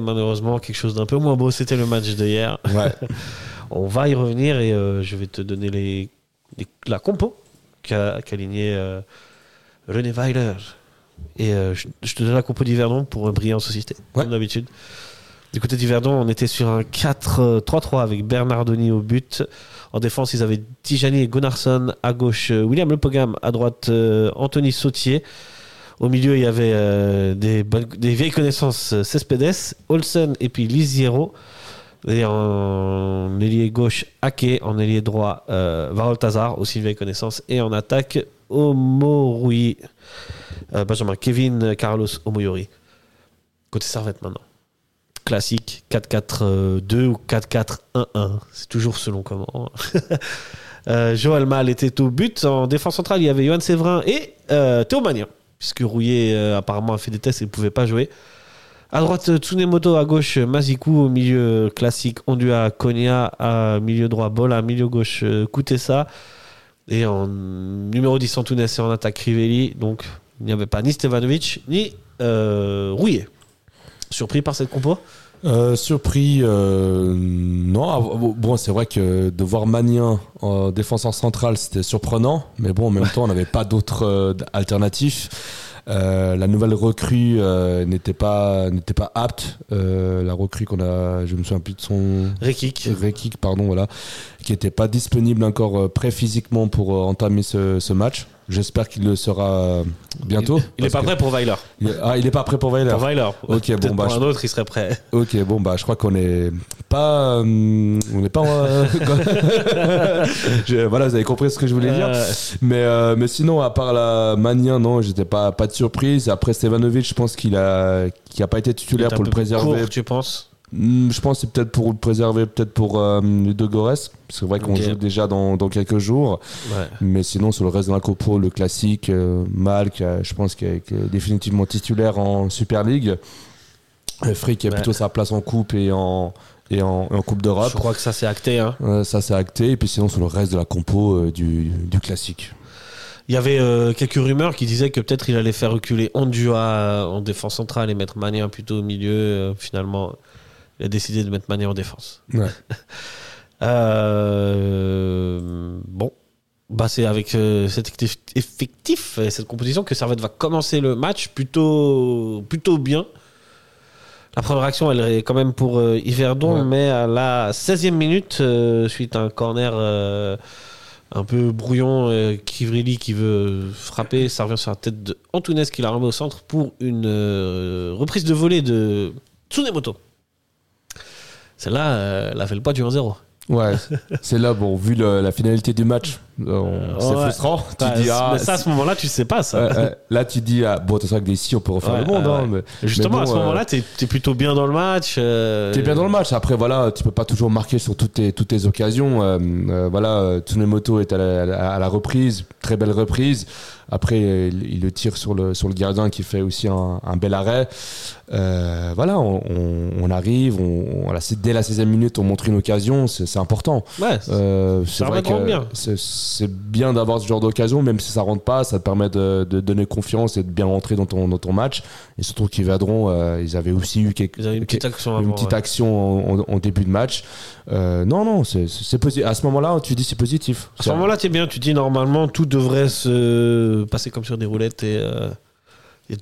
Malheureusement, quelque chose d'un peu moins beau, c'était le match de hier. Ouais. On va y revenir et euh, je vais te donner les, les- la compo qu'a qu'a aligné euh, René Weiler. Et euh, je, je te donne la compo d'Yverdon pour un brillant société, Ouais. comme d'habitude. Du côté d'Yverdon, on était sur un 4-3-3 avec Bernardoni au but. En défense, ils avaient Tijani et Gunnarsson. À gauche, William Lepogam. À droite, Anthony Sautier. Au milieu, il y avait euh, des, vieilles connaissances euh, Cespedes, Olsen et puis Lisiero. Et en ailier gauche, Ake. En ailier droit, euh, Varol Tazar, aussi une vieille connaissance. Et en attaque, Omorui. Euh, Benjamin Kevin Carlos Omoyori. Côté Servette maintenant. Classique 4-4-2 ou 4-4-1-1. C'est toujours selon comment. Joël Mal était au but. En défense centrale, il y avait Johan Séverin et euh, Théo. Puisque Rouillet euh, apparemment a fait des tests et ne pouvait pas jouer. À droite, euh, Tsunemoto. À gauche, euh, Mazikou. Au milieu, classique Ondua Konya. À milieu droit, Bola. Milieu gauche, Kutesa. Et en numéro 10, Antunes et en attaque Crivelli. Donc, il n'y avait pas ni Stevanovic, ni euh, Rouillet. Surpris par cette compo Euh, surpris, euh, non. Ah, Bon, c'est vrai que de voir Magnin en défenseur central, c'était surprenant. Mais bon, en même temps, on n'avait pas d'autres euh, alternatifs. Euh, la nouvelle recrue euh, n'était pas n'était pas apte. Euh, la recrue qu'on a, je me souviens plus de son Rekik. Rekik, pardon, voilà, qui n'était pas disponible encore euh, prêt physiquement pour euh, entamer ce, ce match. J'espère qu'il le sera euh, bientôt. Il n'est pas prêt pour Weiler. Ah, il est pas prêt pour Weiler. Pour Weiler. Ok, bon, bah, pour un autre, il serait prêt. Ok, bon bah je crois qu'on est pas, euh, on n'est pas. euh, Je- voilà, vous avez compris ce que je voulais dire. Mais euh, mais sinon, à part la Magnin, non, j'étais pas pas de surprise. Après Stevanovic, je pense qu'il a qui a pas été titulaire pour le préserver. court, tu penses? Je pense que c'est peut-être pour le préserver, peut-être pour euh, Ludo Gores. C'est vrai qu'on joue déjà dans, dans quelques jours. Ouais. Mais sinon, sur le reste de la compo, le classique, euh, Mal, qui a- je pense qu'il est, qui est définitivement titulaire en Super League. Euh, Frick qui a Ouais. plutôt sa place en Coupe et en, et en, Coupe d'Europe. Je crois que ça c'est acté. Hein. Euh, ça, c'est acté. Et puis sinon, sur le reste de la compo euh, du, du classique. Il y avait euh, quelques rumeurs qui disaient que peut-être il allait faire reculer Ondua euh, en défense centrale et mettre Mané plutôt au milieu. Euh, finalement, il a décidé de mettre Mané en défense. Ouais. Euh, bon, bah c'est avec euh, cet effectif- et cette composition que Servette va commencer le match plutôt, plutôt bien. La première action, elle est quand même pour euh, Yverdon, Ouais. mais à la 16e minute, euh, suite à un corner un peu brouillon, Kivrilli qui veut frapper, ça revient sur la tête de Antunes qui la remet au centre pour une reprise de volée de Tsunemoto. Celle-là, euh, elle a fait le poids du 1-0. Ouais, c'est là, bon, vu le- la finalité du match, euh, on- c'est ouais. frustrant. Tu dis, ah, mais ça, à ce moment-là, tu sais pas ça. là, tu dis, ah, bon, c'est vrai que d'ici, on peut refaire Ouais, le monde. hein, mais- Justement, mais à ce euh, moment-là, t'es es plutôt bien dans le match. euh, T'es bien dans le match. Après, voilà, tu peux pas toujours marquer sur toutes tes, toutes tes occasions. Euh, euh, voilà, euh, Tsunemoto est à la, à la- reprise, très belle reprise. Après, euh, il, il le tire sur le, sur le gardien qui fait aussi un, un bel arrêt. Euh, voilà, on, on- on arrive, on, dès la 16e minute, on montre une occasion, c'est important. Ouais, Euh, c'est vrai que c'est bien d'avoir ce genre d'occasion, même si ça rentre pas, ça te permet de, de donner confiance et de bien rentrer dans ton, dans ton match. Et surtout qu'ils Vadron, euh, ils avaient aussi eu quelques, une petite action une avant. petite ouais. action en, en- en début de match. Euh, non, non, c'est positif. À ce moment-là, tu dis c'est positif. À ce moment-là, t'es bien. Tu dis normalement, tout devrait se passer comme sur des roulettes et, euh, et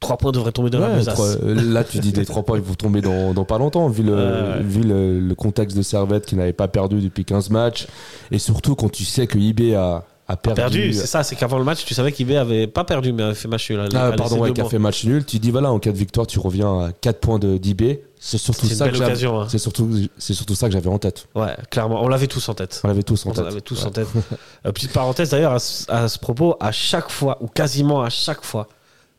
t- trois points devraient tomber dans la Ouais, besace. trois- euh, là, tu dis des trois points, ils vont tomber dans, dans pas longtemps, vu le, vu le, le contexte de Servette qui n'avait pas perdu depuis 15 matchs. Et surtout quand tu sais que IB a, a perdu. Perdu, c'est ça. C'est qu'avant le match, tu savais qu'IB avait pas perdu, mais avait fait match nul. Elle- Ah, pardon, ouais, qui a fait match nul. Tu dis, voilà, en cas de victoire, tu reviens à 4 points d'IB. C'est surtout, ça que hein. c'est surtout, c'est surtout ça que j'avais en tête. Ouais, clairement. On l'avait tous en tête. On l'avait tous en On tête. l'avait tous Ouais. en tête. Euh, petite parenthèse d'ailleurs à ce propos, à chaque fois, ou quasiment à chaque fois,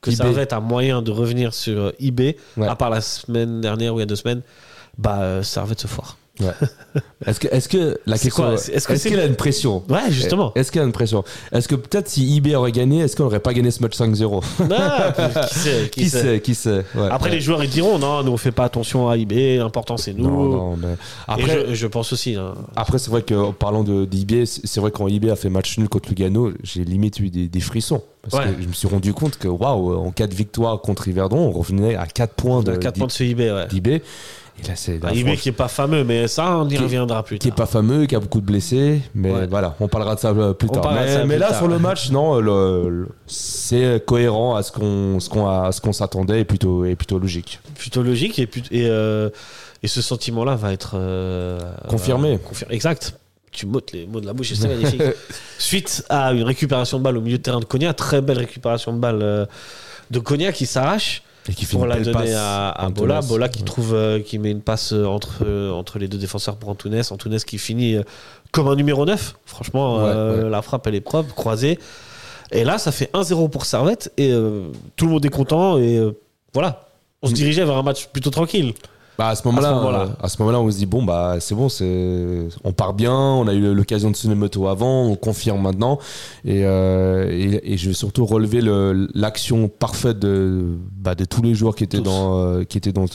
que eBay. Servette a moyen de revenir sur euh, eBay, Ouais. à part la semaine dernière ou il y a deux semaines, bah euh, Servette se foire. Ouais. Est-ce que, est-ce que la question, quoi est-ce Est-ce que c'est- qu'il a une pression Ouais, justement. Est-ce qu'il a une pression Est-ce que peut-être si eBay aurait gagné, est-ce qu'on aurait pas gagné ce match 5-0 Ah, qui sait, qui Qui sait. sait Qui sait Ouais. Après, Ouais. les joueurs, ils diront non, nous, on fait pas attention à IB, l'important, c'est nous. Non, non, mais après, je, je pense aussi. hein. après c'est vrai qu'en parlant de d'eBay, c'est vrai quand eBay a fait match nul contre Lugano, j'ai limite eu des, des frissons. Parce Ouais. que je me suis rendu compte que, waouh, en cas de victoire contre Yverdon, on revenait à 4 points de, On a 4 points de ce IB, ouais. d'eBay. Et là, c'est. qui est pas fameux, mais ça, on y reviendra plus qui est tard. pas fameux, qui a beaucoup de blessés, mais Ouais. voilà, on parlera de ça euh, plus On tard. Mais, ça mais plus là, tard. sur le match, non, le- le- c'est cohérent à ce qu'on ce qu'on a- à ce qu'on s'attendait et plutôt et plutôt logique. Plutôt logique et, et, euh, et ce sentiment-là va être euh, Confirmé. euh, confir- Exact. Tu m'ôtes les mots de la bouche et c'est magnifique. Suite à une récupération de balle au milieu de terrain de Cognac, très belle récupération de balle euh, de Cognac qui s'arrache Et qui fait pour la donner passe à, Bola. Bola qui Ouais. trouve, euh, qui met une passe euh, entre, euh, entre les deux défenseurs pour Antunes. Antunes qui finit euh, comme un numéro 9. Franchement, Ouais, ouais. la frappe, elle est propre, croisée. Et là, ça fait 1-0 pour Servette et tout le monde est content. Et voilà, on se Mm. dirigeait vers un match plutôt tranquille. Bah, à ce moment-là, À ce moment-là. euh, à ce moment-là, on se dit bon bah c'est bon, c'est on part bien, on a eu l'occasion de Tsunemoto avant, on confirme maintenant, et, euh, et, et je vais surtout relever le- l'action parfaite de bah, de tous les joueurs qui étaient Tous. dans euh, qui étaient dans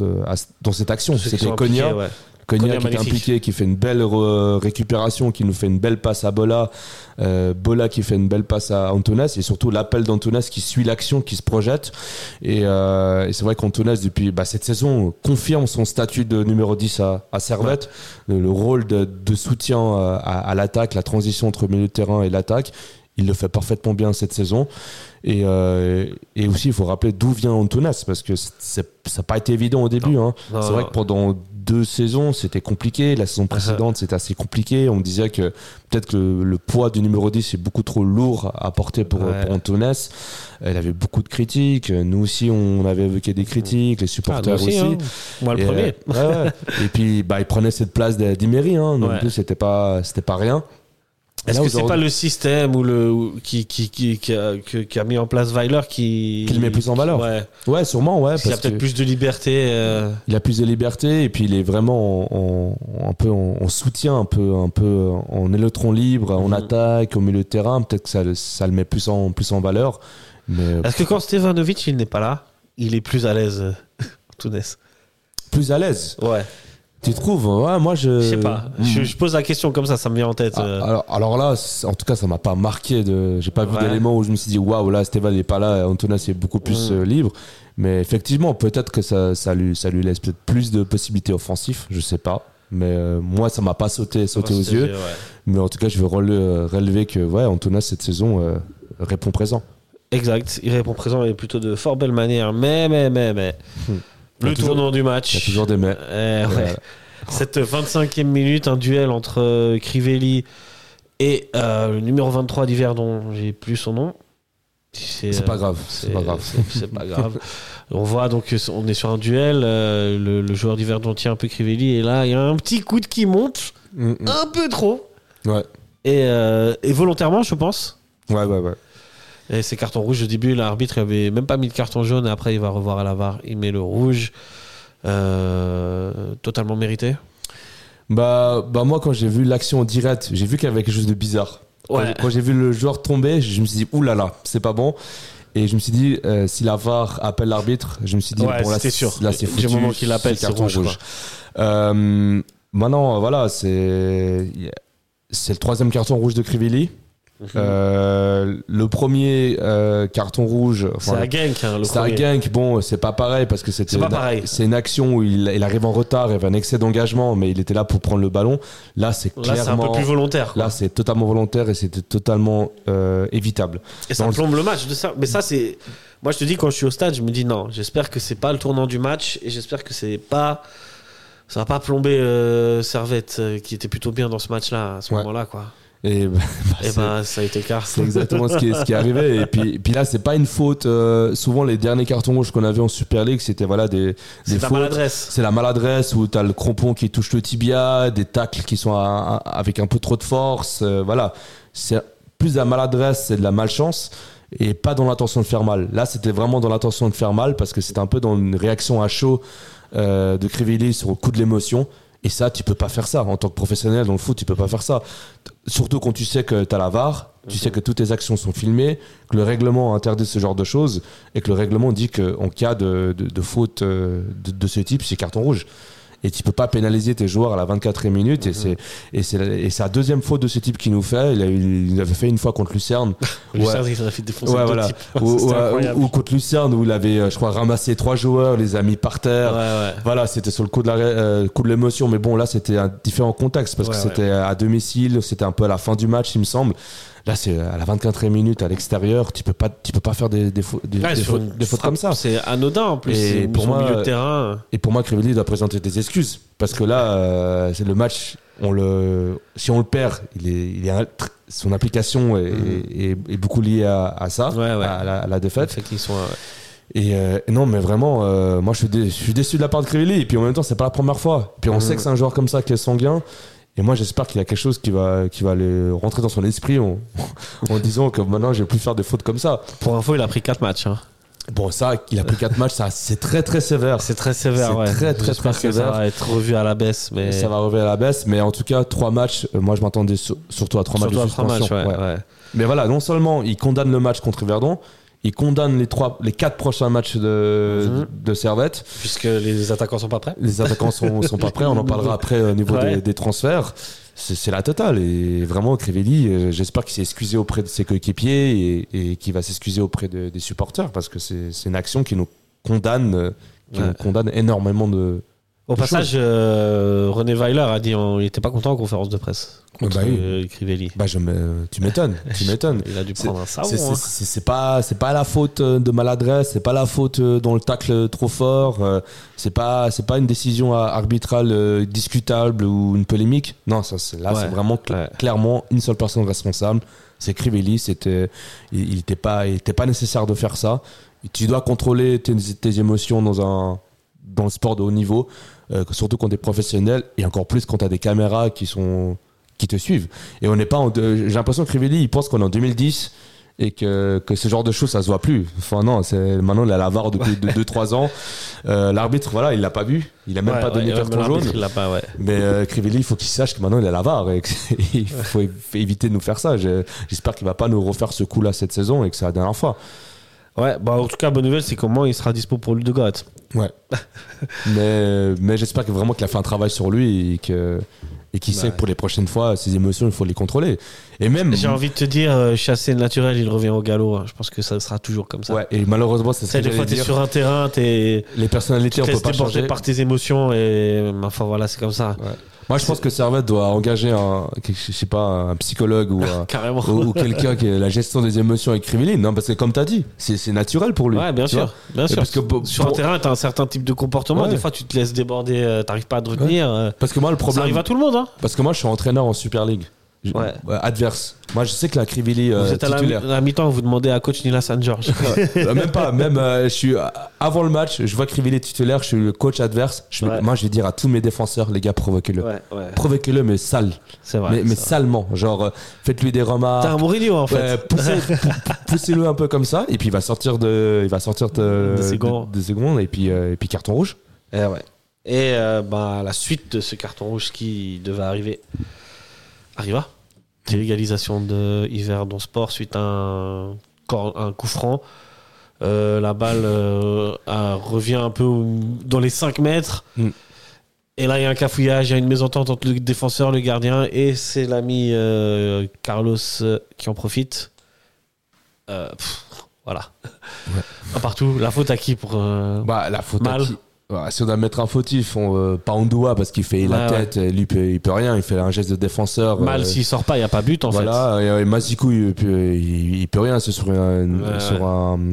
dans cette action. C'était Konya, ouais. Konya, qui magnifique. impliqué, qui fait une belle re- récupération, qui nous fait une belle passe à Bola, euh, Bola qui fait une belle passe à Antunes, et surtout l'appel d'Antunes qui suit l'action, qui se projette. Et, euh, et c'est vrai qu'Antunes, depuis bah, cette saison, confirme son statut de numéro 10 à, à Servette, le, le rôle de, de soutien euh, à, à l'attaque, la transition entre milieu de terrain et l'attaque. Il le fait parfaitement bien cette saison. Et, euh, et aussi, il faut rappeler d'où vient Antunes, parce que ça n'a pas été évident au début. Hein. C'est vrai que pendant deux saisons, c'était compliqué. La saison précédente, c'était assez compliqué. On disait que peut-être que le, le poids du numéro 10 est beaucoup trop lourd à porter pour, Ouais. pour. Elle avait beaucoup de critiques. Nous aussi, on avait évoqué des critiques, les Ah, supporters aussi. hein. Moi, le Et, premier. euh, ouais, ouais. Et puis, bah, il prenait cette place d'Imery. Hein. Plus, c'était pas, c'était pas rien. Est-ce que c'est pas le système ou le ou- qui, qui, qui, qui a, que- qui a mis en place Weiler qui Qui le met plus en valeur. Ouais. Ouais, sûrement, ouais. Parce y a peut-être plus de liberté. euh, Il a plus de liberté et puis il est vraiment en, en- un peu en, en soutien, un peu, un peu en électron libre, en Mhm. attaque, au milieu de terrain. Peut-être que ça, le- ça le met plus en, plus en valeur. Mais Est-ce que quand Stevanovic il n'est pas là, il est plus à l'aise, euh, Tounes plus à l'aise. Ouais. Tu trouves Ouais, moi je. Je sais pas. Mhm. Je, je pose la question comme ça, ça me vient en tête. Ah, euh. alors, alors là, en tout cas, ça m'a pas marqué. De, j'ai pas vu Ouais. d'éléments où je me suis dit waouh, là, Stéphane n'est pas là, Antonas est beaucoup plus Mhm. euh, libre. Mais effectivement, peut-être que ça, ça, lui, ça lui laisse peut-être plus de possibilités offensives, je sais pas. Mais euh, moi, ça m'a pas sauté, sauté aux yeux. ouais. Mais en tout cas, je veux rele- relever que ouais, Antonas, cette saison, euh, répond présent. Exact. Il répond présent et plutôt de fort belle manière. Mais, mais, mais, mais. Hmm. Le toujours- tournant du match. Il y a toujours des mais. Eh ouais. Cette 25e minute, un duel entre euh, Crivelli et euh, le numéro 23 d'hiver dont j'ai plus son nom. C'est pas grave, c'est pas grave. c'est- pas grave. On voit donc euh, on est sur un duel. euh, le, le joueur d'Yverdon tient un peu Crivelli et là il y a un petit coup de qui monte Mm, mm. un peu trop Ouais, et, euh, et volontairement je pense. ouais, ouais. ouais. Et c'est carton rouge au début. L'arbitre il avait même pas mis de carton jaune. Et après il va revoir à la VAR. Il met le rouge. Euh, totalement mérité. Bah, bah moi, quand j'ai vu l'action en direct, j'ai vu qu'il y avait quelque chose de bizarre. Quand Ouais. j'ai- Quand j'ai vu le joueur tomber, je me suis dit, oulala, c'est pas bon. Et je me suis dit, euh, si la VAR appelle l'arbitre, je me suis dit, Ouais, bon là, c'était sûr. là c'est Du foutu. moment qu'il appelle, c'est carton rouge, Euh, maintenant, voilà, c'est c'est le troisième carton rouge de Crivelli. Euh, le premier euh, carton rouge, C'est à Genk, hein, c'est un premier. gank, bon, c'est pas pareil parce que c'était C'est une- action où il, il arrive en retard, il y avait un excès d'engagement, mais il était là pour prendre le ballon. Là, c'est Là, c'est un clairement. peu plus volontaire. quoi. Là, c'est totalement volontaire et c'était totalement euh, évitable. Et ça dans plombe le match. De ça. Mais ça, c'est. Moi, je te dis, quand je suis au stade, je me dis non, j'espère que c'est pas le tournant du match et j'espère que c'est pas. Ça va pas plomber euh, Servette, euh, qui était plutôt bien dans ce match-là, à ce Ouais. moment-là, quoi. Et bah, Et c'est- ben, ça a été cas. c'est exactement ce qui est, ce qui est arrivé. Et puis, puis là, c'est pas une faute. euh, souvent, les derniers cartons rouges qu'on avait en Super League, c'était voilà des, des C'est la fautes. maladresse. C'est la maladresse où tu as le crampon qui touche le tibia, des tacles qui sont à- à- avec un peu trop de force. euh, voilà. C'est plus de la maladresse, c'est de la malchance et pas dans l'intention de faire mal. Là, c'était vraiment dans l'intention de faire mal parce que c'était un peu dans une réaction à chaud euh, de Crivelli sur le coup de l'émotion. Et ça, tu peux pas faire ça. En tant que professionnel dans le foot, tu peux pas faire ça. Surtout quand tu sais que tu as la VAR, tu sais que toutes tes actions sont filmées, que le règlement interdit ce genre de choses, et que le règlement dit qu'en cas de, de, de faute euh, de, de ce type, c'est carton rouge. Et tu peux pas pénaliser tes joueurs à la 24e minute. Et c'est et c'est la- et c'est la deuxième faute de ce type qu'il nous fait. Il, a, eu- il avait fait une fois contre Lucerne. Lucerne, Ouais. il aurait fait défoncer Ouais, deux voilà. types. Ou, contre Lucerne où il avait, euh, je crois, ramassé trois joueurs, les a mis par terre. Ouais, ouais. Voilà, c'était sur le coup de la, euh, coup de l'émotion, mais bon, là, c'était un différent contexte parce que c'était à domicile, c'était un peu à la fin du match, il me semble. Là, c'est à la 24e minute à l'extérieur, tu peux pas, tu peux pas faire des, des, fautes- des, Ouais, des fautes, comme ça. C'est anodin en plus. Et C'est pour moi, milieu de terrain. Et pour moi, Crivelli doit présenter des excuses parce que là, euh, c'est le match. On le, si on le perd, il est, il est un- tr- son implication est, est- est beaucoup liée à, à ça, Mhm. Ouais, ouais. À, la, à la défaite. Fait qu'ils sont. Et euh, non, mais vraiment, euh, moi je suis, dé- je suis déçu de la part de Crivelli. Et puis en même temps, c'est pas la première fois. Puis on Mhm. sait que c'est un joueur comme ça qui est sanguin. Et moi, j'espère qu'il y a quelque chose qui va, qui va aller rentrer dans son esprit en, en disant que maintenant, je vais plus faire des fautes comme ça. Pour info, il a pris 4 matchs. hein. Bon, ça, il a pris 4 matchs, ça, c'est très très sévère. C'est très sévère. C'est ouais. très, très, très que sévère. Ça va être revu à la baisse. Mais Ça va revenir à la baisse, mais en tout cas, 3 matchs. euh, moi, je m'attendais sur- surtout à 3 matchs Surtout de à trois matchs. suspension. Ouais, Ouais. ouais. Mais voilà, non seulement il condamne le match contre Verdon, il condamne les, trois, les 4 prochains matchs de, Mhm. de Servette. Puisque les attaquants sont pas prêts. Les attaquants sont, sont pas prêts, on en parlera après au niveau Ouais. des, des transferts. C'est la totale. Et vraiment, Crivelli, euh, j'espère qu'il s'est excusé auprès de ses coéquipiers et, et qu'il va s'excuser auprès de- des supporters parce que c'est une action qui nous condamne, euh, qui Ouais. nous condamne énormément de. Au passage, euh, René Weiler a dit qu'il n'était pas content en conférence de presse contre Bah oui. euh, Crivelli. Bah, je me- tu m'étonnes, tu m'étonnes. Il a dû prendre un savon. C'est- hein. Pas c'est pas la faute euh, de maladresse, c'est pas la faute euh, dans le tacle trop fort, euh, c'est pas c'est pas une décision arbitrale euh, discutable ou une polémique. Non, ça c'est là Ouais. c'est vraiment cl- Ouais. clairement une seule personne responsable, c'est Crivelli, c'était il, il était pas il était pas nécessaire de faire ça. Tu dois contrôler tes, tes émotions dans un dans le sport de haut niveau, euh, surtout quand tu es professionnel et encore plus quand tu as des caméras qui sont qui te suivent. Et on n'est pas en de- j'ai l'impression que Crivelli il pense qu'on est en 2010 et que, que ce genre de choses ça se voit plus. Enfin non, c'est maintenant il a la VAR depuis 2-3 ans. Euh, L'arbitre voilà, il l'a pas vu, il a même Ouais, pas donné ouais, carton jaune. Il pas, ouais. Mais euh, Crivelli, il faut qu'il sache que maintenant il a la VAR et qu'il faut éviter de nous faire ça. Je- J'espère qu'il va pas nous refaire ce coup-là cette saison et que c'est la dernière fois. Ouais, bah en tout cas, bonne nouvelle, c'est qu'au moins il sera dispo pour le de. Ouais. mais mais j'espère que vraiment qu'il a fait un travail sur lui et que et qu'il Bah sait ouais. que pour les prochaines fois, ses émotions, il faut les contrôler. Et même J'ai envie de te dire, euh, chasser le naturel, il revient au galop. hein. Je pense que ça sera toujours comme ça. ouais, et malheureusement, c'est que des fois, t'es sur un terrain, t'es. Les personnalités, Tu on peut pas changer. par tes émotions et enfin voilà, c'est comme ça. Moi, je pense que Servette doit engager un, je sais pas, un psychologue ou un, ou, ou quelqu'un qui a la gestion des émotions avec Crivelli. Non, parce que comme tu as dit, c'est naturel pour lui. Ouais, bien tu sûr, bien sûr. parce que Sur un terrain, t'as un certain type de comportement. Ouais. Des fois, tu te laisses déborder, euh, t'arrives pas à te retenir. euh, Parce que moi, le Ça problème. arrive à tout le monde, hein. Parce que moi, je suis entraîneur en Super League. Ouais. adverse. Moi, je sais que la Crivelli euh, vous êtes à la, titulaire. à la mi-temps, vous demandez à coach Nila San George. Euh, même pas, même euh, je suis avant le match, je vois Crivelli titulaire, je suis le coach adverse. Je, Ouais. Moi, je vais dire à tous mes défenseurs, les gars, provoquez-le. ouais, ouais. Provoquez-le, mais sale. C'est vrai. mais mais c'est vrai. salement. Genre, euh, faites-lui des remarques. T'es un Mourinho, en fait. Poussez- poussez-le un peu comme ça, et puis il va sortir de, il va sortir de, gants. de- gants, et puis, euh, et puis carton rouge. Eh ouais. Et euh, bah, la suite de ce carton rouge qui devait arriver arriva. L'égalisation de Yverdon Sport suite à un, coup franc. Euh, la balle euh, revient un peu dans les 5 mètres. Mm. Et là, il y a un cafouillage, il y a une mésentente entre le défenseur, le gardien, et c'est l'ami euh, Carlos qui en profite. Pff, voilà. Un partout. La faute à qui pour. Bah, la faute à Mal? qui? Ouais, si on doit mettre un fautif, on, euh, pas Ondoua parce qu'il fait la Ouais, tête, lui il peut, il peut rien, il fait un geste de défenseur. Mal euh, s'il sort pas, il n'y a pas but en fait. voilà, et, et Mazikou, il, peut- il, il peut rien, c'est sur, un, sur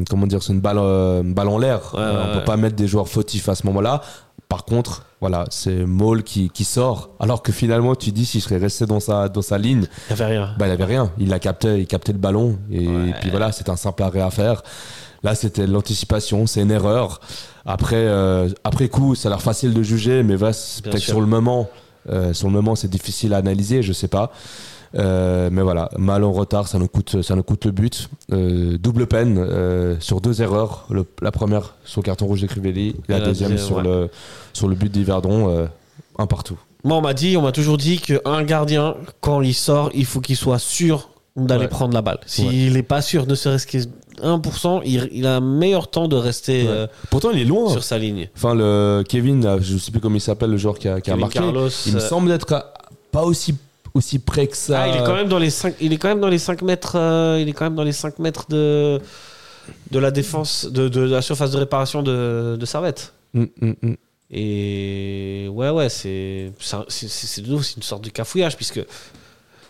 comment dire, sur une balle, euh, une balle en l'air. On peut pas mettre des joueurs fautifs à ce moment-là. Par contre, voilà, c'est Maul qui, qui sort, alors que finalement, tu dis s'il serait resté dans sa, dans sa ligne, Il n'y avait rien. bah, il avait rien. Il l'a capté, il captait le ballon. Et, puis voilà, c'est un simple arrêt à faire. Là, c'était l'anticipation, c'est une erreur. Après, euh, après coup, ça a l'air facile de juger, mais Bien peut-être sur le moment. euh, sur le moment, c'est difficile à analyser, je sais pas. Euh, mais voilà, mal en retard, ça nous coûte, ça nous coûte le but. Euh, double peine euh, sur deux erreurs. Le- la première sur le carton rouge de Crivelli, et la, deuxième sur, ouais. le, sur le but d'Yverdon, euh, un partout. Moi, on m'a dit, on m'a toujours dit qu'un gardien, quand il sort, il faut qu'il soit sûr d'aller Ouais. prendre la balle. S'il n'est pas sûr, ne serait-ce que 1%, il, il a un meilleur temps de rester Ouais. euh, Pourtant, il est loin. sur sa ligne. Enfin, le Kevin, je sais plus comment il s'appelle, le joueur qui a, qui a marqué. Carlos, il me euh, semble être à- pas aussi, aussi près que ça. Ah, il est quand même dans les 5, il est quand même dans les 5 mètres, euh, il est quand même dans les 5 mètres de, de la défense, de, de la surface de réparation de, de Servette. Mm, mm, mm. Et ouais, ouais, c'est c'est un- c'est- c'est- c'est de nouveau, c'est une sorte de cafouillage, puisque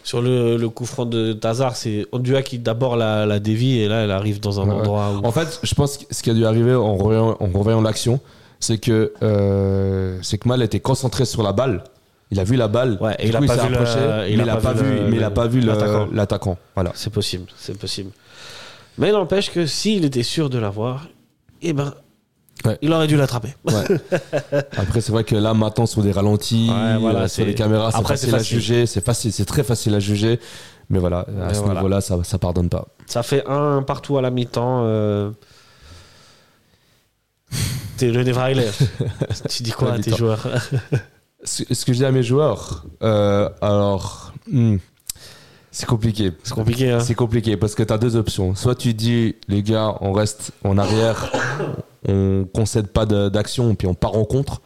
sur le, le coup franc de Tazar, c'est Ondua qui d'abord la, la dévie, et là, elle arrive dans un Ouais, endroit où. En fait, je pense que ce qui a dû arriver en revoyant, l'action, c'est que, euh, c'est que Mal était concentré sur la balle. Il a vu la balle, Ouais, et du il a coup, pas vu approché, il a il n'a pas pas, vu vu, le- mais il a pas vu l'attaquant. Voilà. C'est possible, c'est possible. Mais n'empêche que s'il était sûr de l'avoir, eh ben, Ouais. il aurait dû l'attraper. Ouais. Après, c'est vrai que là, maintenant, sur des ralentis, Ouais, voilà, euh, c'est- sur les caméras, c'est facile, à juger. C'est facile, c'est très facile à juger. Mais voilà, à Mais ce voilà. niveau-là, ça, ça pardonne pas. Ça fait un partout à la mi-temps. euh. T'es le Nevrailer. tu dis quoi À tes joueurs? Ce, ce que je dis à mes joueurs, euh, alors, hmm, c'est compliqué. C'est compliqué, hein C'est compliqué parce que tu as deux options. Soit tu dis, les gars, on reste en arrière, on concède pas d'action, puis on part en contre,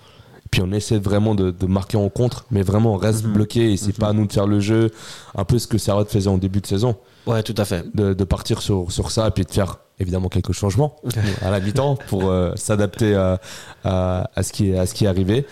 puis on essaie vraiment de, de marquer en contre, mais vraiment on reste Mhm. bloqué et c'est pas à nous de faire le jeu, un peu ce que Servette faisait en début de saison, Ouais, tout à fait. de, de partir sur, sur ça et puis de faire évidemment quelques changements à la mi-temps pour euh, s'adapter à, à, à ce qui est, à ce qui est arrivé.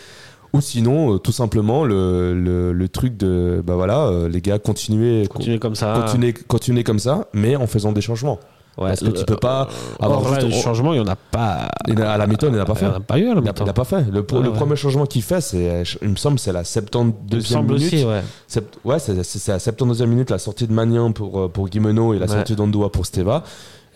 Ou sinon, euh, tout simplement, le, le, le truc de, bah voilà, euh, les gars, continuez, Continuez comme ça. continuez, continuez comme ça, mais en faisant des changements. Ouais, Parce que tu peux pas Or, avoir là, juste- le changement, il n'y en a pas. Il a- à la mi-temps, il n'a pas fait. Il n'y en a pas eu à la Il n'a mi-temps. il a pas fait. Le, pro- Ouais, le ouais. premier changement qu'il fait, c'est, il me semble, c'est la 72e Il me semble minute. aussi, ouais. Sept- ouais, c'est, c'est- la 72e minute, la sortie de Magnin pour, euh, pour Guimeno et la sortie d'Andoua pour Steva.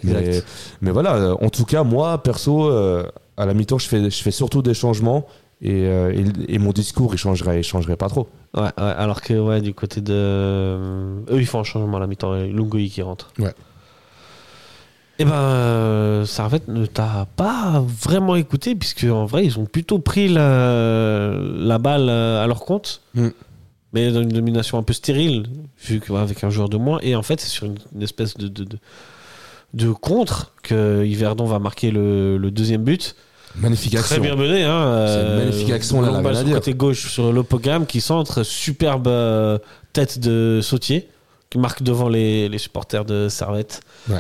Mais, mais voilà, euh, en tout cas, moi, perso, euh, à la mi-temps, je fais, je fais surtout des changements et, euh, et, et mon discours, il changerait, il changerait pas trop. Ouais, ouais, alors que ouais, du côté de. euh, Eux, ils font un changement à la mi-temps. et Lungoï qui rentre. Ouais. Et ben, euh, Servette ne t'a pas vraiment écouté, puisque en vrai, ils ont plutôt pris la, la balle euh, à leur compte. Mm. Mais dans une domination un peu stérile, vu qu'avec un joueur de moins. Et en fait, c'est sur une, une espèce de, de, de, de contre que Yverdon va marquer le, le deuxième but. Magnifique Très action. bien mené. Hein, une magnifique action, là, balle sur le côté gauche sur l'Opogam qui centre. Superbe euh, tête de sautier qui marque devant les, les supporters de Servette. Ouais.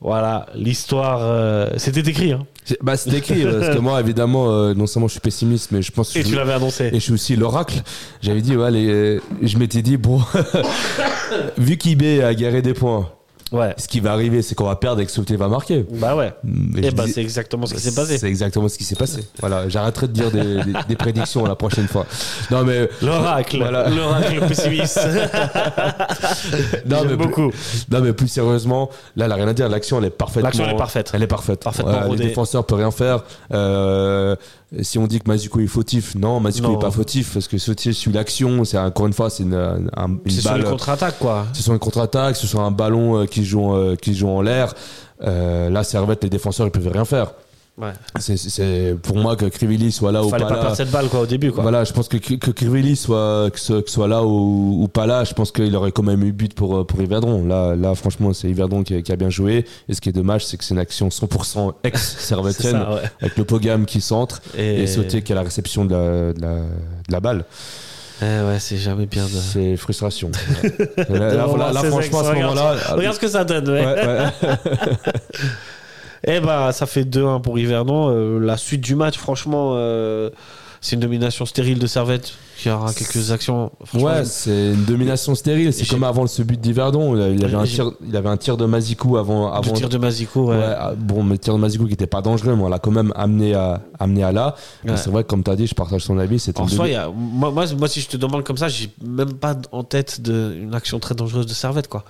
Voilà, l'histoire. euh, C'était écrit. Hein, Bah, c'est écrit, parce que moi, évidemment, euh, non seulement je suis pessimiste, mais je pense que et je- tu l'avais annoncé. Et je suis aussi l'oracle. J'avais dit, ouais, les- je m'étais dit, bon, vu qu'IB a garé des points, Ouais. ce qui va arriver, c'est qu'on va perdre et que Sauté va marquer. Bah ouais. Mais Et je bah dis- c'est exactement ce qui s'est passé. C'est exactement ce qui s'est passé. Voilà, j'arrêterai de dire des, des- des prédictions la prochaine fois. Non, mais. L'oracle. Voilà. L'oracle pessimiste. Non, mais beaucoup. Non, mais plus sérieusement, là, elle a rien à dire. L'action, elle est parfaitement. L'action, elle est parfaite. Elle est parfaite. Parfaitement Euh, rodée. les défenseurs peuvent rien faire. Euh, si on dit que Mazuko est fautif, non, Mazuko n'est pas fautif parce que Sautier suit l'action. C'est encore une fois, c'est une, un- une C'est sur les balle. contre-attaques, quoi. Ce soit une contre-attaque, ce soit un ballon euh, qui joue, euh, qui joue en l'air. Euh, là, Servette, les défenseurs, ils peuvent rien faire. Ouais. C'est- pour moi que Crivelli soit là ou Fallait pas pas là. perdre cette balle, quoi, au début, quoi. Voilà, je pense que, que Crivelli soit, que soit là ou, ou pas là, je pense qu'il aurait quand même eu but pour, pour Yverdon. Là, là franchement, c'est Yverdon qui, a- qui a bien joué. Et ce qui est dommage, c'est que c'est une action 100% C'est ex-servetienne, ça, ouais. avec le Pogam qui centre et, Sauté qui a la réception de la, de la, de la balle. Eh ouais, c'est jamais bien de. C'est frustration. là, là, franchement, à ce ex, regarde. moment-là. Regarde ce que ça donne, ouais. Ouais, ouais. Eh ben, ça fait 2-1 pour Yverdon. Euh, la suite du match, franchement, euh, c'est une domination stérile de Servette qui aura quelques actions. Ouais, c'est une domination stérile. C'est comme avant ce but d'Yverdon. Il avait un tir, il avait un tir de Mazikou avant, le avant, tir de Mazico, ouais. Ouais, ah, bon, mais le tir de Mazikou qui était pas dangereux, mais on l'a quand même amené à, amené à là. Ouais. C'est vrai que, comme tu as dit, je partage son avis. En soi, demi- il y a- moi, moi, moi, si je te demande comme ça, j'ai même pas en tête de, une action très dangereuse de Servette, quoi.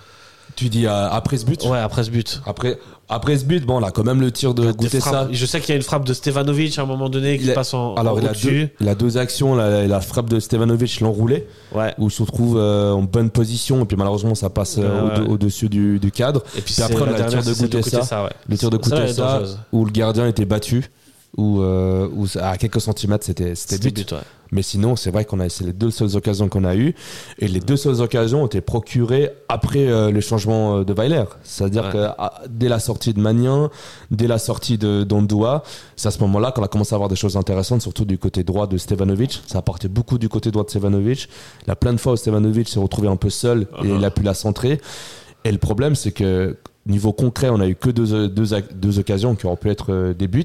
Tu dis euh, après ce but Ouais, après ce but. après, après ce but, bon, on a quand même le tir de goûter ça. Je sais qu'il y a une frappe de Stevanovic à un moment donné qui Il passe en, Alors, en il a, deux, au-dessus. il a deux actions. La, la frappe de Stevanovic, l'enroulé, Ouais. où il se retrouve euh, en bonne position. Et puis, malheureusement, ça passe euh, au- au-dessus du, du cadre. Et puis, Puis après, on a le tir de Goutessa. ouais. Le tir de Koutessa, dangereuse. où le gardien était battu. Où, euh, où à quelques centimètres c'était but. but, ouais. Mais sinon, c'est vrai qu'on a c'est les deux seules occasions qu'on a eues. Et les deux seules occasions ont été procurées après euh, le changement euh, de Weiler. C'est-à-dire Ouais. que dès la sortie de Magnin, dès la sortie de d'Ondoa, c'est à ce moment-là qu'on a commencé à avoir des choses intéressantes, surtout du côté droit de Stevanovic. Ça a parté beaucoup du côté droit de Stevanovic. Il y a plein de fois où Stevanovic s'est retrouvé un peu seul et Uh-huh. il a pu la centrer. Et le problème, c'est que niveau concret, on a eu que deux, deux, deux occasions qui auraient pu être euh, des buts,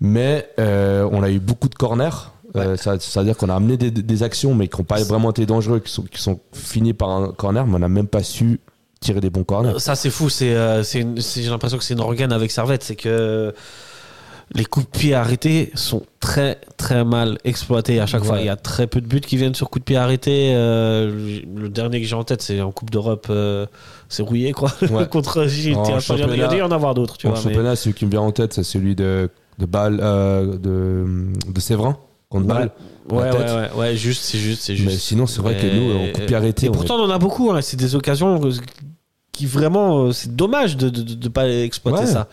mais euh, on a eu beaucoup de corners. Euh, ça- C'est-à-dire qu'on a amené des, des actions, mais qui n'ont pas vraiment été dangereux, qui sont, qui sont finis par un corner, mais on n'a même pas su tirer des bons corners. Ça, c'est fou. C'est, euh, j'ai l'impression que c'est une organe avec Servette. C'est que les coups de pied arrêtés sont très, très mal exploités à chaque Ouais. fois. Il y a très peu de buts qui viennent sur coups de pied arrêtés. Euh, le dernier que j'ai en tête, c'est en Coupe d'Europe. euh, c'est rouillé, quoi. Ouais. Contre Gilles. Il y a- y dû en avoir d'autres, en vois. mais- championnat, celui qui me vient en tête, c'est celui de, de Bâle, euh, de, de Séverin, contre Ouais. Bâle. Ouais, ouais, ouais, ouais, juste, c'est juste, c'est juste. Mais sinon, c'est vrai que nous, en coup de pied arrêté, Et on pourtant, on en a beaucoup. hein. C'est des occasions qui vraiment, c'est dommage de ne pas exploiter ça.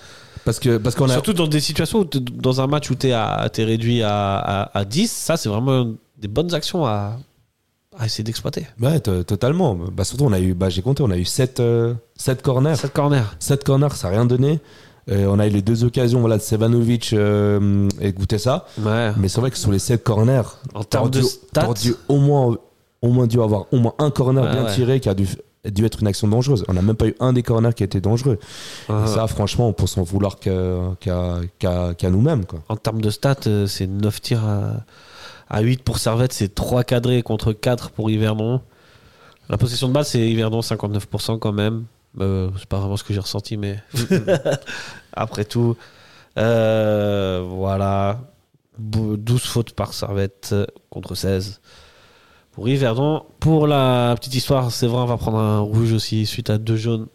Parce que parce qu'on a Surtout dans des situations, où t'es- dans un match où tu es, réduit à, à, à 10, ça, c'est vraiment des bonnes actions à, à essayer d'exploiter. Ouais, to- totalement. Bah, surtout, on a eu, bah, j'ai compté, on a eu 7, corners. Cette corner. 7 corners, ça n'a rien donné. Euh, on a eu les deux occasions voilà, de Sevanovic euh, et Goutessa. Ouais. Mais c'est vrai que sur les 7 corners, En termes de dû- stats, dû au moins, au moins dû avoir au moins un corner Ouais, bien ouais. tiré qui a dû, dû être une action dangereuse. On n'a même pas eu un des corners qui a été dangereux. euh, Et ça, franchement, on peut s'en vouloir qu'à nous-mêmes. en termes de stats, euh, c'est 9 tirs à, à 8 pour Servette, c'est 3 cadrés contre 4 pour Yverdon. La possession de balle, c'est Yverdon 59% quand même. Euh, c'est pas vraiment ce que j'ai ressenti, mais après tout, euh, voilà. Bou- 12 fautes par Servette euh, contre 16 pour Yverdon. Pour la petite histoire, Séverin va prendre un rouge aussi suite à deux jaunes.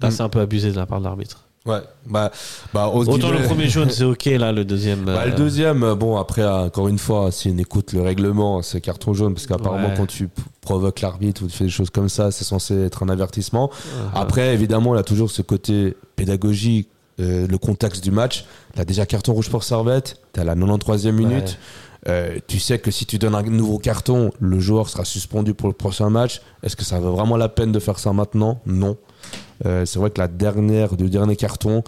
Là, Mm. c'est un peu abusé de la part de l'arbitre. Ouais, bah, bah, Autant le premier jaune, c'est ok, là, le deuxième. Bah, euh, le deuxième, euh, bon, après, euh, encore une fois, si on écoute le règlement, c'est carton jaune, parce qu'apparemment, Ouais. quand tu provoques l'arbitre ou tu fais des choses comme ça, c'est censé être un avertissement. euh, Après, évidemment, il a toujours ce côté pédagogique, euh, le contexte du match. A déjà carton rouge pour Servette, tu à la 93e minute. Euh, tu sais que si tu donnes un nouveau carton, le joueur sera suspendu pour le prochain match. Est-ce que ça vaut vraiment la peine de faire ça maintenant? Non. Euh, c'est vrai que la dernière, le dernier carton,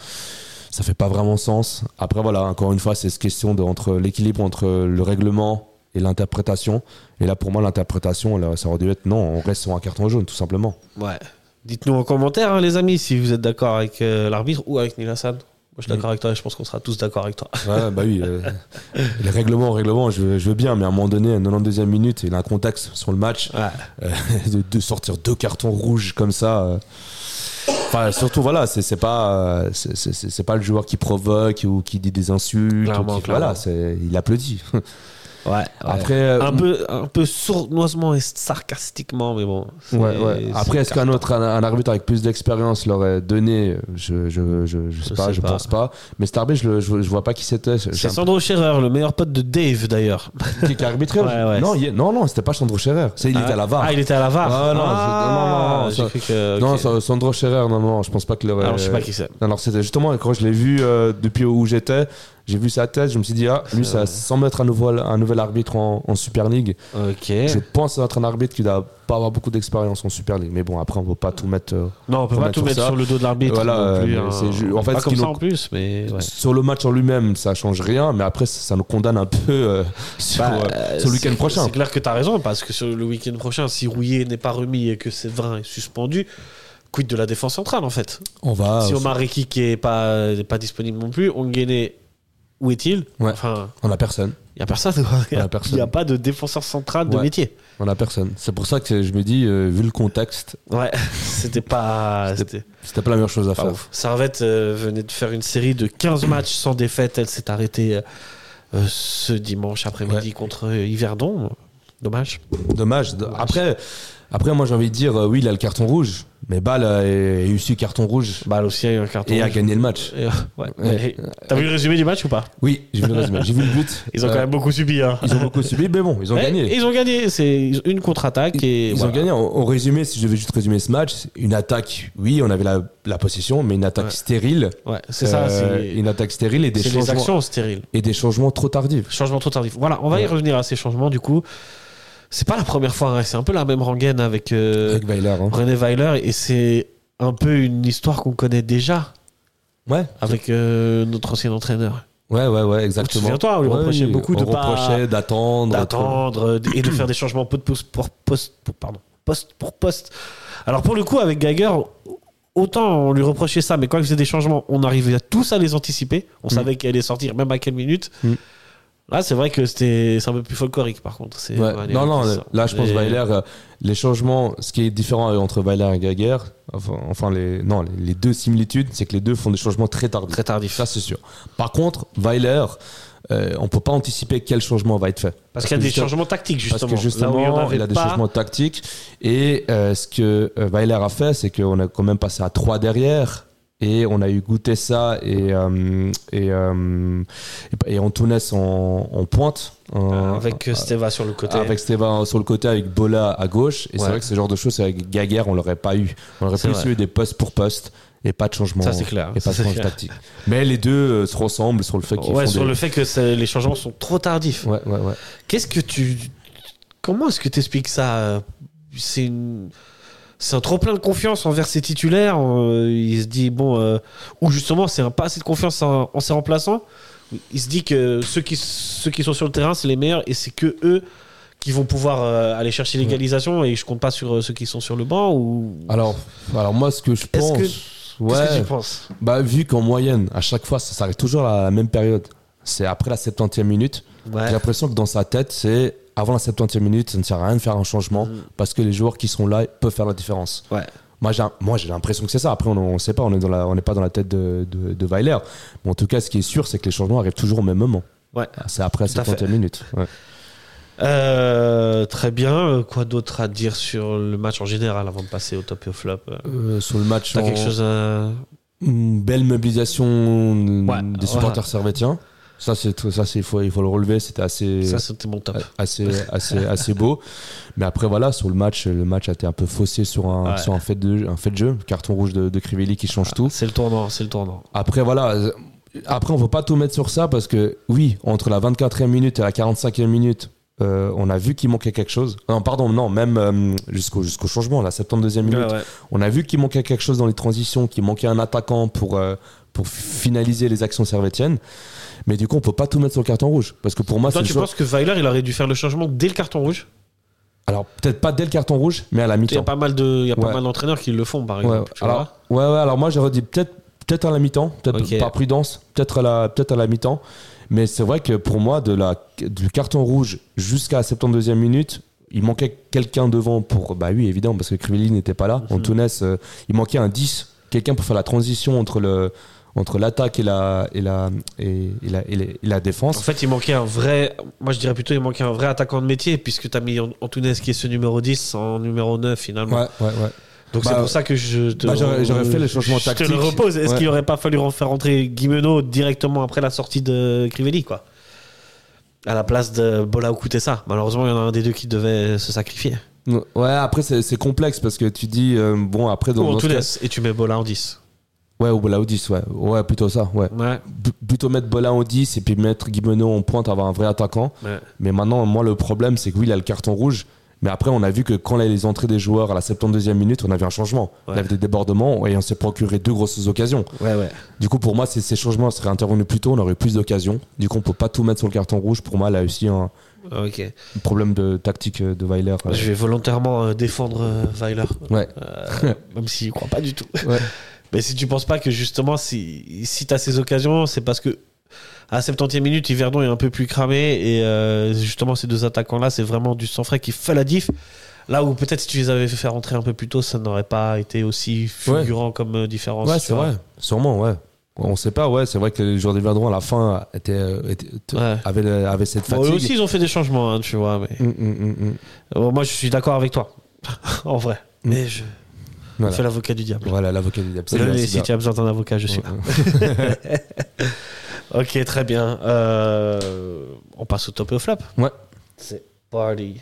ça fait pas vraiment sens. Après, voilà, encore une fois, c'est cette question de, l'équilibre entre le règlement et l'interprétation. Et là, pour moi, l'interprétation, ça aurait dû être non, on reste sur un carton jaune, tout simplement. Ouais. Dites-nous en commentaire, hein, les amis, si vous êtes d'accord avec euh, l'arbitre ou avec. Moi, je suis d'accord avec toi je pense qu'on sera tous d'accord avec toi. Ouais, bah oui. euh, les règlements, règlements, je, veux- je veux bien, mais à un moment donné, à 92e minute, il a un contexte sur le match. Ouais. euh, de, de sortir deux cartons rouges comme ça. euh. Enfin, surtout, voilà, c'est pas, euh, c'est- pas le joueur qui provoque ou qui dit des insultes. ou qui-. Voilà, il applaudit. Ouais. Après, euh, un peu, un peu sournoisement et sarcastiquement, mais bon. Ouais, ouais. Après, est-ce qu'un autre un, un arbitre avec plus d'expérience l'aurait donné? Je je, je, je sais pas, sais je pas. pense pas. Mais cet arbitre, je, je, je vois pas qui c'était. C'est Sandro Scherer, le meilleur pote de Dave d'ailleurs. Qui, qui a arbitré Ouais, ouais. Non, il- non, non, c'était pas Sandro Scherer. C'est il était à la VAR. Ah, il était à la VAR. Ah, non, je- Ah, non, non, ça- que. Non, Sa- Sandro Scherer, non, non, je pense pas qu'il aurait. Alors, je sais pas qui c'est. Non, Alors, c'était justement quand je l'ai vu euh, depuis où j'étais, j'ai vu sa tête, je me suis dit, ah, lui, ça, sans mettre un nouvel, un nouvel arbitre en, en Super League, Ok. je pense être un arbitre qui doit pas avoir beaucoup d'expérience en Super League. Mais bon, après, on ne va pas tout mettre. euh, Non, on peut pas tout mettre ça. sur le dos de l'arbitre. Voilà, non plus, hein. en fait, pas comme ça nous- en plus, mais. ouais. Sur le match en lui-même, ça change rien, mais après, ça, nous condamne un peu euh, sur, Bah, euh, sur le week-end prochain. C'est clair que tu as raison, parce que sur le week-end prochain, si Rouillet n'est pas remis et que Séverin est suspendu, quid de la défense centrale en fait? On va. Si Omar Reki qui est pas, n'est pas disponible non plus, Ongene, où est-il Ouais. Enfin, On a personne. il n'y a personne. Il n'y a pas de défenseur central de Ouais. métier. On a personne. C'est pour ça que je me dis, euh, vu le contexte, Ouais, c'était pas. C'était pas la meilleure chose à faire. ouf. Servette euh, venait de faire une série de 15 matchs sans défaite. Elle s'est arrêtée euh, ce dimanche après-midi contre Yverdon. Dommage. Dommage. Après, Après, moi, j'ai envie de dire, euh, oui, il a le carton rouge, mais Ball a eu su carton rouge Bah, aussi, a eu un carton. et a rouge. gagné le match. Et, euh, ouais. Ouais. Et- T'as vu le résumé du match ou pas? Oui, j'ai vu le résumé, j'ai vu le but. Ils ont Euh, quand même beaucoup subi. Hein. Ils ont beaucoup subi, mais bon, ils ont Ouais, gagné. Ils ont gagné. C'est une contre-attaque et Ils voilà. ont gagné. En, résumé, si je devais juste résumer ce match, une attaque, oui, on avait la, la possession, mais une attaque Ouais. stérile. Ouais, c'est ça. Euh, Une attaque stérile et des, changements, actions stériles. et des changements trop tardifs. Changement trop tardif. Voilà, on va y revenir à ces changements du coup. C'est pas la première fois, hein, c'est un peu la même rengaine avec euh, Avec Weiler. hein. René Weiler et c'est un peu une histoire qu'on connaît déjà Ouais, avec euh, notre ancien entraîneur. ouais, ouais, ouais, exactement. souviens-toi, on lui reprochait beaucoup de on pas- reprochait d'attendre. D'attendre euh, et de faire des changements peu de poste pour poste, pour- pardon, poste pour poste. Alors pour le coup, avec Geiger, autant on lui reprochait ça, mais quand il faisait des changements, on arrivait à tous à les anticiper. On Mm. savait qu'elle allait sortir, même à quelle minute. Mm. Là, c'est vrai que c'était c'est un peu plus folklorique, par contre. Ouais. Non, non, là, je pense Weiler, euh, les changements, ce qui est différent entre Weiler et Gaguer, enfin, enfin, les, non, les, les deux similitudes, c'est que les deux font des changements très tardifs. Très tardif. Ça, c'est sûr. Par contre, Weiler, euh, on peut pas anticiper quel changement va être fait. Parce qu'il y a des changements tactiques, Parce justement. que justement, il y a des pas. changements tactiques. Et euh, ce que euh, Weiler a fait, c'est qu'on a quand même passé à 3 derrière. Et on a eu goûté ça et, euh, et, euh, et, et Antunes en, en pointe. en- Avec euh, Steva sur le côté. avec Steva sur le côté, avec Bola à gauche. Et Ouais. c'est vrai que ce genre de choses, avec Gaguerre, on l'aurait pas eu. On aurait plus vrai. eu des postes pour poste et pas de changement. Ça, c'est clair. Et pas de changement tactique. Mais les deux euh, se ressemblent sur le fait Ouais, sur des- le fait que les changements sont trop tardifs. Ouais, ouais, ouais. Qu'est-ce que tu. Comment est-ce que tu expliques ça? C'est une. C'est un trop plein de confiance envers ses titulaires. euh, il se dit, bon. euh, ou justement, c'est un pas assez de confiance en, en ses remplaçants. Il se dit que ceux qui, ceux qui sont sur le terrain, c'est les meilleurs et c'est que eux qui vont pouvoir euh, aller chercher l'égalisation et je compte pas sur euh, ceux qui sont sur le banc ou. Alors, alors moi, ce que je pense. que- ouais, Qu'est-ce que tu penses? Bah, vu qu'en moyenne, à chaque fois, ça s'arrête toujours à la même période. C'est après la 70e minute. Ouais. J'ai l'impression que dans sa tête, c'est avant la 70e minute, ça ne sert à rien de faire un changement Mm. parce que les joueurs qui sont là peuvent faire la différence. Ouais. Moi, j'ai, moi, j'ai l'impression que c'est ça. Après, on ne sait pas, on n'est pas dans la tête de, de, de Weiler. Mais en tout cas, ce qui est sûr, c'est que les changements arrivent toujours au même moment. Ouais. C'est après la Tout à 70e minute. Ouais. Euh, très bien. Quoi d'autre à dire sur le match en général avant de passer au top et au flop? Euh, Euh, sur le match, T'as en- quelque chose à. une belle mobilisation Ouais, des supporters servétiens. Ça, c'est, ça c'est, il, faut, il faut le relever. C'était assez. Ça, c'était mon top. assez, assez, assez beau. Mais après, voilà, sur le match, le match a été un peu faussé sur un, Ouais. sur un, fait, de, un fait de jeu. Carton rouge de, de Crivelli qui change tout. C'est le tournant, c'est le tournant. Après, voilà. Après, on ne peut pas tout mettre sur ça parce que, oui, entre la 24e minute et la 45e minute, euh, on a vu qu'il manquait quelque chose. Non, pardon, non, même euh, jusqu'au jusqu'au changement, la 72e minute. Ouais, ouais. On a vu qu'il manquait quelque chose dans les transitions, qu'il manquait un attaquant pour, euh, pour finaliser les actions servétiennes. Mais du coup, on peut pas tout mettre sur le carton rouge. Parce que pour moi, c'est tu penses que Weiler, il aurait dû faire le changement dès le carton rouge? Alors, peut-être pas dès le carton rouge, mais à la Il y a mi-temps. pas mal de, il y a pas Ouais. mal d'entraîneurs qui le font, par exemple. alors, ouais, ouais, alors moi, j'aurais dit peut-être peut-être à la mi-temps, peut-être par prudence, peut-être à la, peut-être à la mi-temps. Mais c'est vrai que pour moi, de la, du carton rouge jusqu'à la 72e minute, il manquait quelqu'un devant pour. Bah oui, évidemment, parce que Crivelli n'était pas là. Mhm. Antunes, euh, il manquait un 10, quelqu'un pour faire la transition entre le entre l'attaque et la et la et, et la, et la, et la vois. défense. En fait, il manquait un vrai. Moi, je dirais plutôt, il manquait un vrai attaquant de métier, puisque tu as mis Antunes qui est ce numéro 10 en numéro 9 finalement. Ouais, ouais, ouais. Donc Bah, c'est pour ça que je te. bah, j'aurais- fait les changements je te tactiques. le repose. Est-ce Ouais. qu'il aurait pas fallu en faire rentrer Guimeno directement après la sortie de Crivelli, quoi? À la place de Bola ou ça. Malheureusement, il y en a un des deux qui devait se sacrifier. Ouais, après c'est complexe parce que tu dis euh, bon après dans, dans ce cas- et tu mets Bola en 10. Ouais, ou Bola au 10, ouais. Ouais, plutôt ça, ouais. Ouais. Plutôt mettre Bola au 10 et puis mettre Guimeno en pointe, avoir un vrai attaquant. ouais. Mais maintenant, moi, le problème, c'est que oui, il a le carton rouge. Mais après, on a vu que quand il y a les entrées des joueurs à la 72e minute, on avait un changement. Ouais. On avait des débordements et on s'est procuré deux grosses occasions. Ouais, ouais. Du coup, pour moi, ces, ces changements seraient intervenus plus tôt, on aurait eu plus d'occasions. Du coup, on peut pas tout mettre sur le carton rouge. Pour moi, là aussi, un problème de tactique de Weiler. Je vais volontairement euh, défendre euh, Weiler. Ouais. Euh, même s'il ne croit pas du tout. Mais si tu penses pas que justement, si, si tu as ces occasions, c'est parce que à la 70e minute, Yverdon est un peu plus cramé et euh, justement, ces deux attaquants-là, c'est vraiment du sang frais qui fait la diff. Là où peut-être si tu les avais fait rentrer un peu plus tôt, ça n'aurait pas été aussi fulgurant comme euh, différence. Ouais, c'est vrai. Sûrement, ouais. On sait pas, ouais. C'est vrai que les joueurs des Verdron, à la fin, étaient, euh, étaient- Ouais. avaient, avaient cette Bon, fatigue. eux aussi, ils ont fait des changements, hein, tu vois. Mais... Hum, hum. Bon, moi, je suis d'accord avec toi. en vrai. Mm. Mais je Voilà. fais l'avocat du diable. Voilà, l'avocat du diable. Bien, si tu as besoin d'un avocat, je suis là. Ok, très bien. Euh, on passe au top et au flap. Ouais. C'est party.